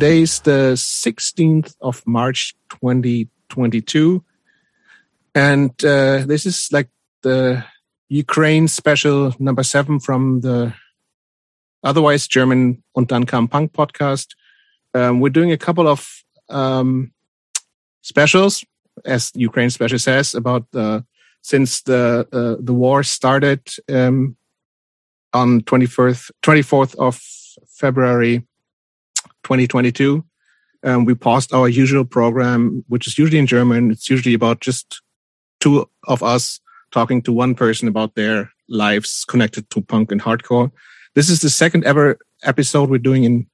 Today is the 16th of March 2022. And uh, this is like the Ukraine special number seven from the otherwise German und dann kam Punk podcast. Um, we're doing a couple of um, specials, as Ukraine special says, about the since the uh, the war started um, on 24th 24th of February 2022. Um, we paused our usual program, which is usually in German. It's usually about just two of us talking to one person about their lives connected to punk and hardcore. This is the second ever episode we're doing in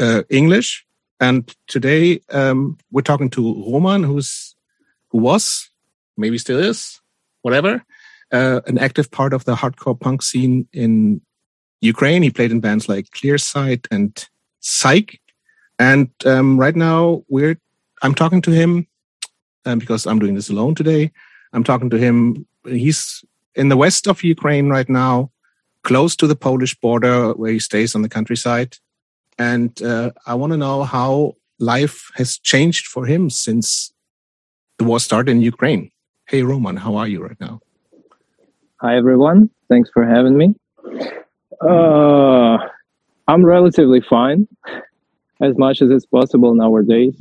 uh, English. And today um, we're talking to Roman, who's who was, maybe still is, whatever, uh, an active part of the hardcore punk scene in Ukraine. He played in bands like Clearsight and SIKE. And um, right now we're I'm talking to him um, because I'm doing this alone today. I'm talking to him. He's in the west of Ukraine right now, close to the Polish border where he stays on the countryside. And uh, I want to know how life has changed for him since the war started in Ukraine. Hey, Roman, how are you right now? Hi, everyone. Thanks for having me. Uh, I'm relatively fine, as much as it's possible nowadays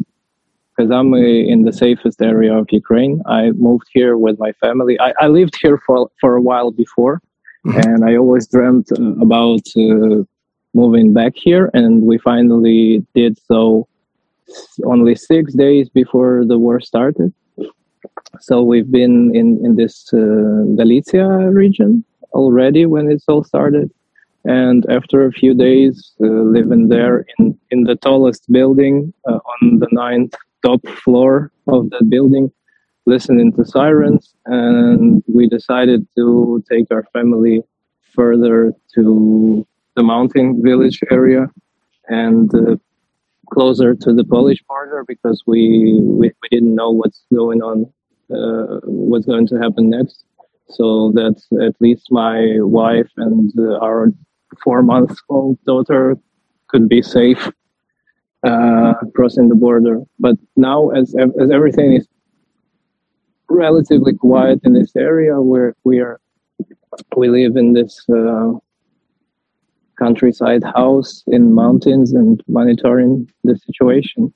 because I'm uh, in the safest area of Ukraine. I moved here with my family. I, I lived here for for a while before, mm-hmm. and I always dreamt uh, about uh, moving back here, and we finally did so. Only six days before the war started, so we've been in in this uh, Galicia region already when it's all started, and after a few days uh, living there in in the tallest building uh, on the ninth top floor of that building, listening to sirens, and we decided to take our family further to the mountain village area and uh, closer to the Polish border because we, we, we didn't know what's going on, uh, what's going to happen next. So that at least my wife and uh, our four month old daughter could be safe uh, crossing the border. But now, as as everything is relatively quiet in this area, where we are, we live in this uh, countryside house in mountains and monitoring the situation,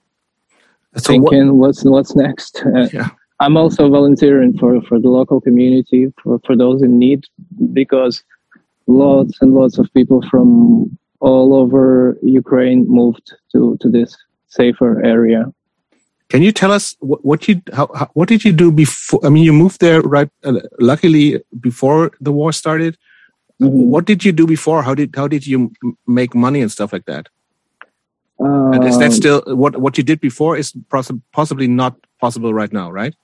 so thinking what, what's what's next. Uh, yeah. I'm also volunteering for, for the local community for, for those in need because lots and lots of people from all over Ukraine moved to, to this safer area. Can you tell us what, what you how, how, what did you do before? I mean, you moved there right. Uh, luckily, before the war started. Mm-hmm. What did you do before? How did how did you make money and stuff like that? Um, and is that um, still what what you did before is poss- possibly not possible right now, right?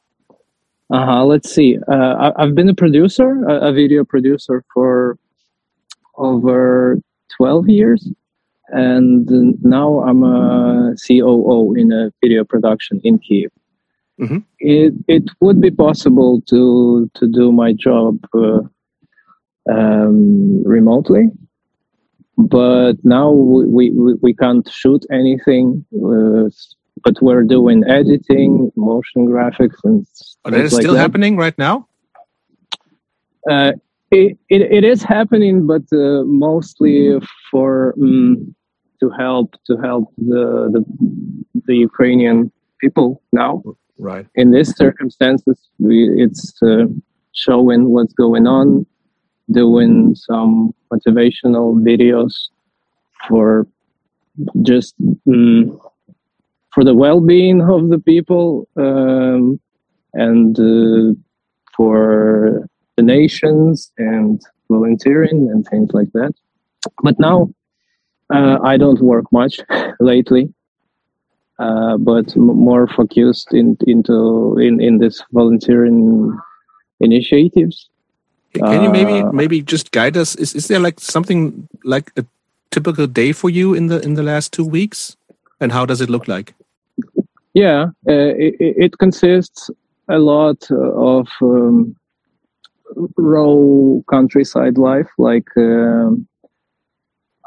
Uh huh. Let's see. Uh, I, have been a producer, a, a video producer for over 12 years and now i'm a coo in a video production in kiev mm-hmm. it, it would be possible to to do my job uh, um, remotely but now we, we, we can't shoot anything uh, but we're doing editing motion graphics and that is like still that. happening right now uh, it, it, it is happening, but uh, mostly for um, to help to help the, the the Ukrainian people now. Right. In these circumstances, we, it's uh, showing what's going on, doing some motivational videos for just um, for the well-being of the people um, and uh, for donations and volunteering and things like that. But now uh, I don't work much lately, uh, but m- more focused in, into in, in this volunteering initiatives. Can you maybe uh, maybe just guide us? Is is there like something like a typical day for you in the in the last two weeks, and how does it look like? Yeah, uh, it, it, consists a lot of um, raw countryside life, like uh,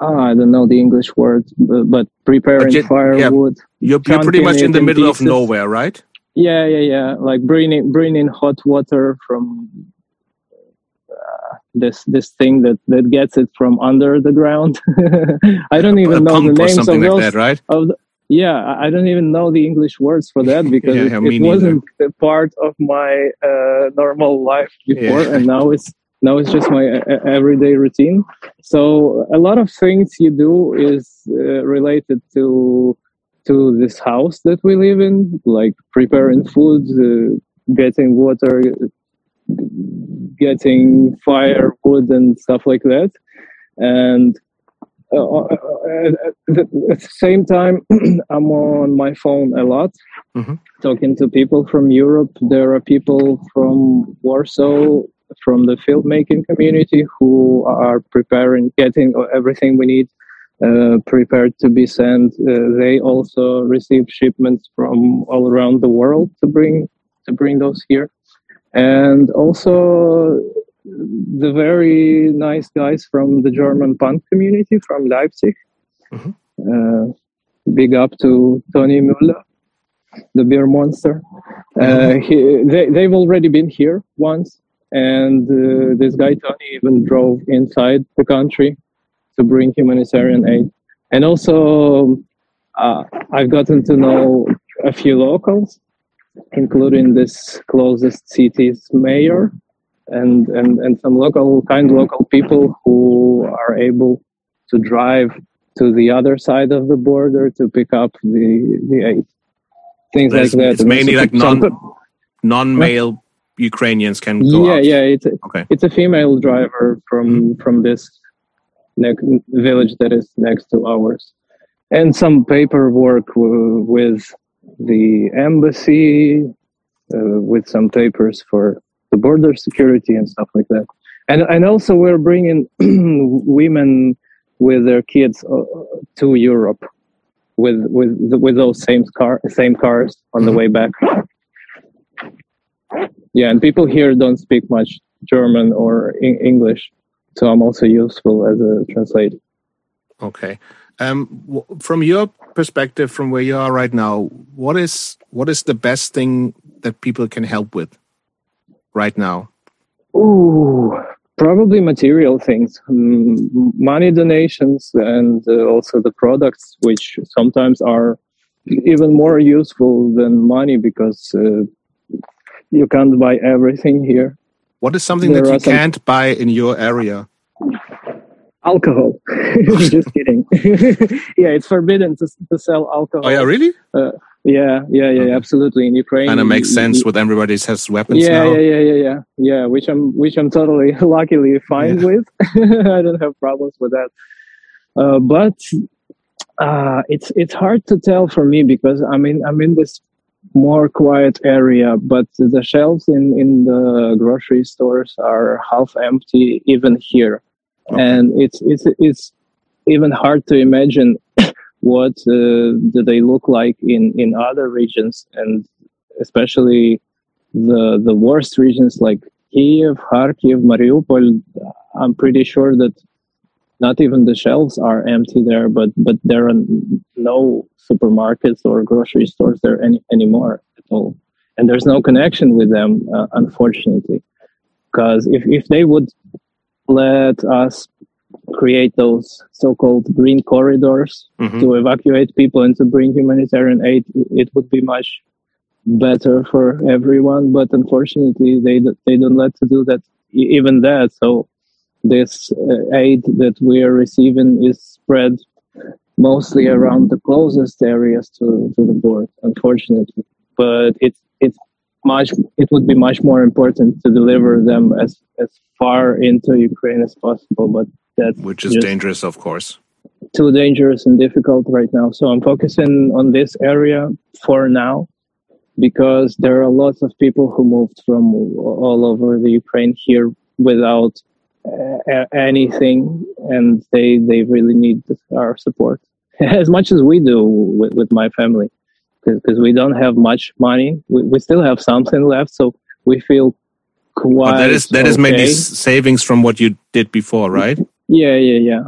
ah, I don't know the English word, but, preparing you- firewood. You're, you're pretty much in the middle of nowhere, right? Yeah, yeah, yeah. Like bringing bringing hot water from uh, this this thing that that gets it from under the ground. I don't a even know the names of like those. that, right? Of the, yeah, I don't even know the English words for that because Yeah, it, it wasn't part of my uh, normal life before, Yeah. and now it's now it's just my uh, everyday routine. So a lot of things you do is uh, related to to this house that we live in, like preparing food, uh, getting water, getting firewood and stuff like that, and. Uh, uh, uh, at the same time, I'm on my phone a lot, Mhm. talking to people from Europe. There are people from Warsaw, from the filmmaking community, who are preparing, getting everything we need uh, prepared to be sent. Uh, they also receive shipments from all around the world to bring to bring those here, and also the very nice guys from the German punk community from Leipzig. Mhm. Uh, big up to Tony Müller, the beer monster. Uh, he, they, they've already been here once, and uh, this guy Tony even drove inside the country to bring humanitarian aid. And also, uh, I've gotten to know a few locals, including this closest city's mayor and, and, and some local kind local people who are able to drive to the other side of the border to pick up the the aid. Things There's- like that. it's And mainly like non- Non-male Ukrainians can go yeah, out. yeah. It's a, Okay. it's a female driver from from this ne- village that is next to ours, and some paperwork w- with the embassy, uh, with some papers for the border security and stuff like that. And and also we're bringing women with their kids uh, to Europe with with with those same car same cars on the Mhm. way back. Yeah, and people here don't speak much German or English, so I'm also useful as a translator. Okay. Um, w- from your perspective, from where you are right now, what is what is the best thing that people can help with right now? Ooh, probably material things, mm, money donations, and uh, also the products, which sometimes are even more useful than money because uh, you can't buy everything here. What is something There that you some- can't buy in your area? Alcohol. Just kidding. yeah, it's forbidden to, to sell alcohol. Oh yeah, really? Yeah, yeah, yeah, Okay. absolutely. In Ukraine, and it makes you- sense you- with everybody has weapons yeah, now. yeah, yeah, yeah, yeah, yeah. Which I'm, which I'm totally luckily fine Yeah. with. I don't have problems with that. Uh, but uh, it's it's hard to tell for me because I mean I'm in this more quiet area, but the shelves in in the grocery stores are half empty even here, Okay. and it's it's it's even hard to imagine what uh, do they look like in in other regions and especially the the worst regions like Kiev, Kharkiv, Mariupol. I'm pretty sure that not even the shelves are empty there, but but there are no supermarkets or grocery stores there any, anymore at all, and there's no connection with them, uh, unfortunately. Because if if they would let us create those so-called green corridors Mhm. to evacuate people and to bring humanitarian aid, it would be much better for everyone. But unfortunately, they they don't let to do that, even that. So this uh, aid that we are receiving is spread mostly around the closest areas to, to the board, unfortunately. But it's it's much it would be much more important to deliver them as as far into Ukraine as possible. But that's Which is dangerous, of course. too dangerous and difficult right now. So I'm focusing on this area for now because there are lots of people who moved from all over the Ukraine here without uh, anything, and they they really need our support as much as we do with, with my family because we don't have much money. We, we still have something left, so we feel quite. But that is that is maybe okay. s- savings from what you did before, right? Yeah, yeah, yeah.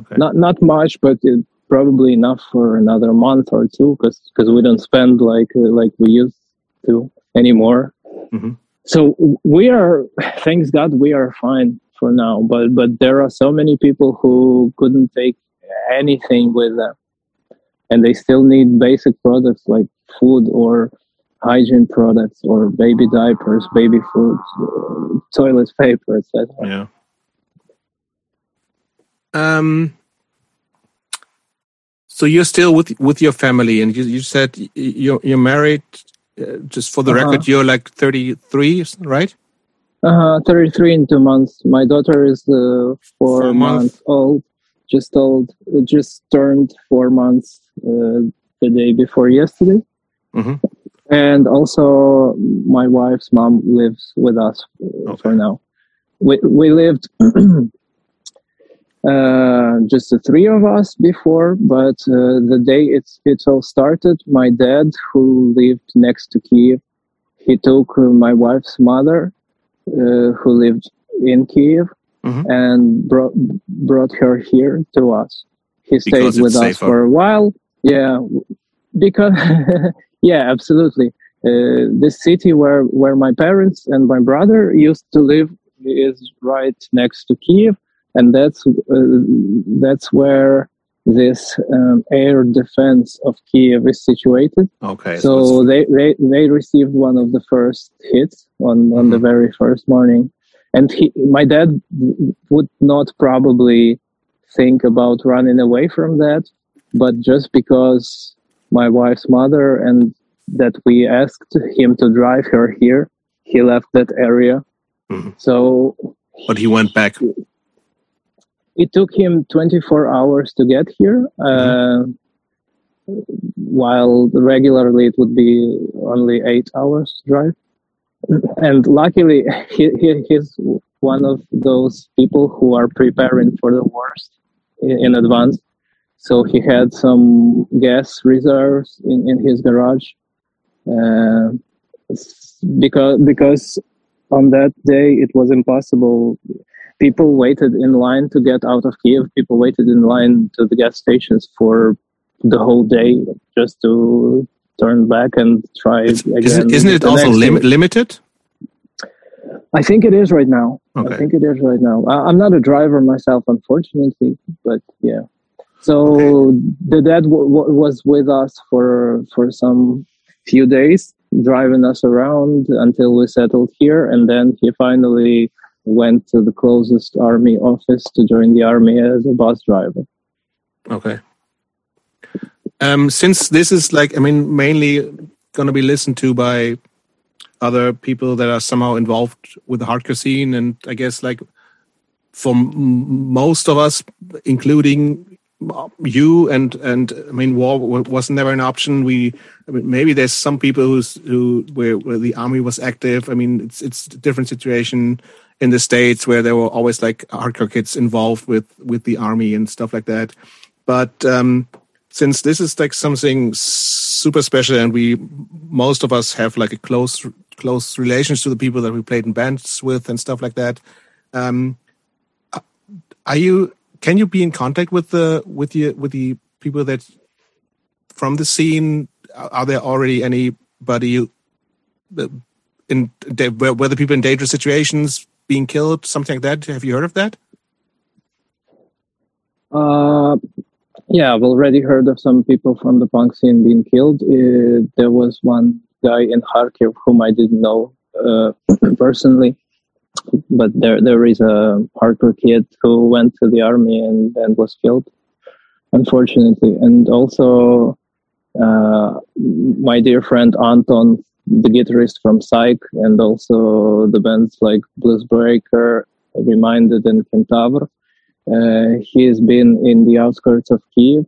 Okay. Not not much, but it, probably enough for another month or two because because we don't spend like like we used to anymore. Mm-hmm. So we are, thanks God, we are fine for now. But but there are so many people who couldn't take anything with them, and they still need basic products like food or hygiene products or baby diapers, baby food, toilet paper, etc. Yeah. Um. So you're still with with your family, and you, you said you're you're married. Uh, just for the uh-huh. record, you're like 33, right? Uh, 33 in two months. My daughter is uh, four, four months old. Just old. Just turned four months uh, the day before yesterday. Mm-hmm. And also, my wife's mom lives with us uh, okay. for now. We we lived uh, just the three of us before, but uh, the day it's it all started, my dad, who lived next to Kiev, he took my wife's mother, uh, who lived in Kiev, mm-hmm. and brought brought her here to us. He stayed because with us for a while. Yeah, because yeah, absolutely. Uh, this city where where my parents and my brother used to live is right next to Kiev and that's uh, that's where this um, air defense of Kiev is situated. Okay. So, so they, they they received one of the first hits on on mm-hmm. the very first morning, and he, my dad would not probably think about running away from that, but just because my wife's mother and that we asked him to drive her here, he left that area. Mm-hmm. So. But he went back it took him 24 hours to get here mm-hmm. uh, while regularly it would be only eight hours drive and luckily he, he, he's one of those people who are preparing for the worst in, in advance so he had some gas reserves in, in his garage uh, because because on that day it was impossible people waited in line to get out of Kiev. People waited in line to the gas stations for the whole day just to turn back and try again. Isn't, isn't it also lim- limited? I think it is right now. Okay. I think it is right now. I, am not a driver myself, unfortunately, but yeah. So okay. the dad w- w- was with us for for some few days, driving us around until we settled here, and then he finally went to the closest army office to join the army as a bus driver. Okay. Um, since this is like, I mean, mainly going to be listened to by other people that are somehow involved with the hardcore scene, and I guess like for most of us, including you and and I mean, war was never an option. We I mean, maybe there's some people who's who where, where the army was active. I mean, it's it's a different situation in the states where there were always like hardcore kids involved with with the army and stuff like that. But um, since this is like something super special, and we most of us have like a close close relations to the people that we played in bands with and stuff like that. Um, are you? Can you be in contact with the with the with the people that from the scene? Are there already anybody in whether people in dangerous situations being killed, something like that. Have you heard of that? Uh, yeah, I've already heard of some people from the punk scene being killed. Uh, there was one guy in Kharkiv whom I didn't know uh, personally, but there there is a hardcore kid who went to the army and, and was killed, unfortunately. And also, uh, my dear friend Anton the guitarist from SIKE and also the bands like Bluesbreaker, Reminded, and Kentaur. Uh, he has been in the outskirts of Kiev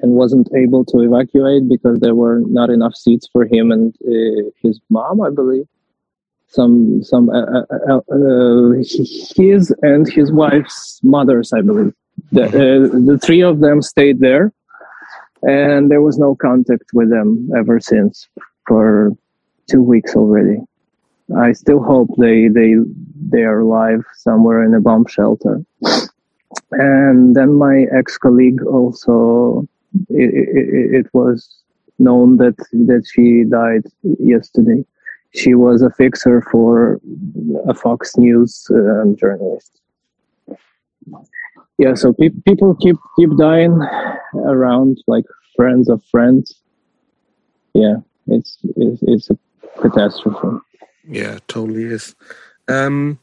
and wasn't able to evacuate because there were not enough seats for him and uh, his mom, I believe. Some, some, uh, uh, uh his and his wife's mothers, I believe. The, uh, the three of them stayed there, and there was no contact with them ever since for two weeks already. I still hope they they they are alive somewhere in a bomb shelter. and then my ex-colleague also it, it, it, was known that that she died yesterday she was a fixer for a fox news um, journalist yeah so pe- people keep keep dying around like friends of friends yeah it's it's, it's a catastrophe yeah totally is um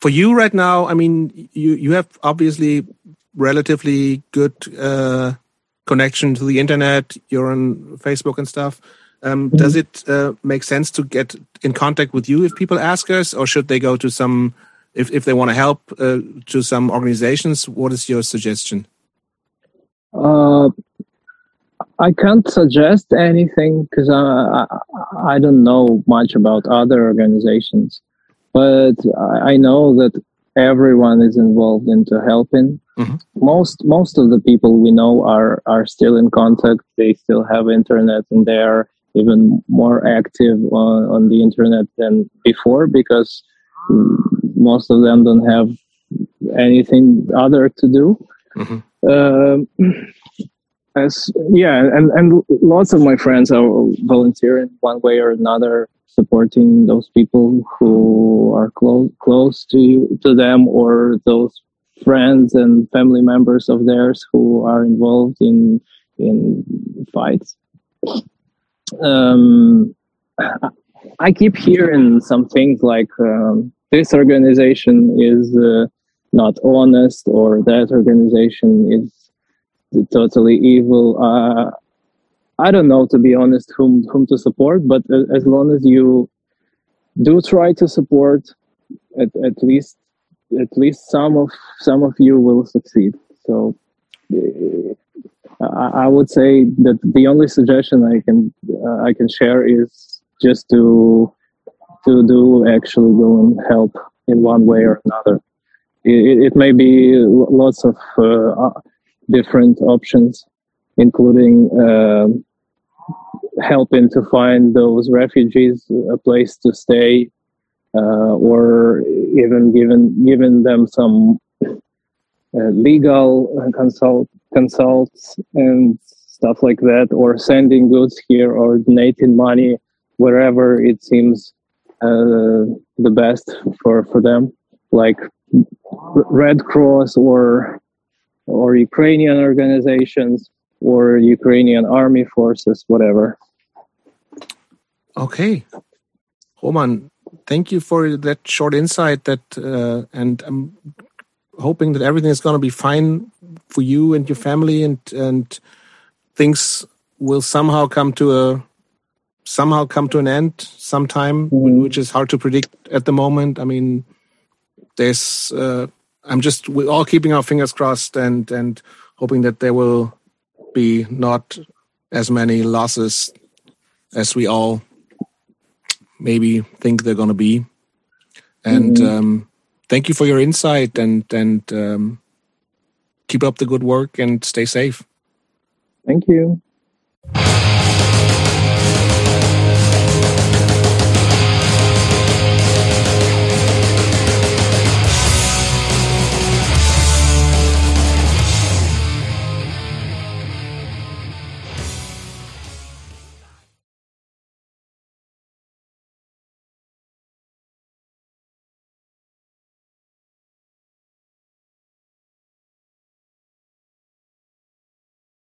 for you right now, I mean, you you have obviously relatively good uh, connection to the internet. You're on Facebook and stuff. Um, mm -hmm. Does it uh, make sense to get in contact with you if people ask us, or should they go to some if if they want to help uh, to some organizations? What is your suggestion? Uh, I can't suggest anything because I, I, I don't know much about other organizations but I know that everyone is involved into helping. Mm-hmm. Most most of the people we know are are still in contact. They still have internet, and they are even more active on, on the internet than before because most of them don't have anything other to do. Mm-hmm. Uh, as yeah, and and lots of my friends are volunteering one way or another supporting those people who are close close to to them or those friends and family members of theirs who are involved in in fights. Um, I keep hearing some things like um, this organization is uh, not honest or that organization is totally evil. Uh, I don't know to be honest whom whom to support, but as long as you do try to support, at, at least at least some of some of you will succeed. So uh, I, I, would say that the only suggestion I can uh, I can share is just to to do actually go and help in one way or another. It, it may be lots of uh, different options, including. Uh, helping to find those refugees a place to stay, uh, or even giving giving them some uh, legal consult consults and stuff like that, or sending goods here, or donating money wherever it seems uh, the best for for them, like Red Cross or or Ukrainian organizations or Ukrainian army forces, whatever. Okay, Roman, thank you for that short insight. That uh, and I'm hoping that everything is going to be fine for you and your family, and and things will somehow come to a somehow come to an end sometime, mm -hmm. which is hard to predict at the moment. I mean, there's uh, I'm just we're all keeping our fingers crossed and and hoping that there will be not as many losses as we all maybe think they're going to be. And mm-hmm. um, thank you for your insight and and um, keep up the good work and stay safe. Thank you.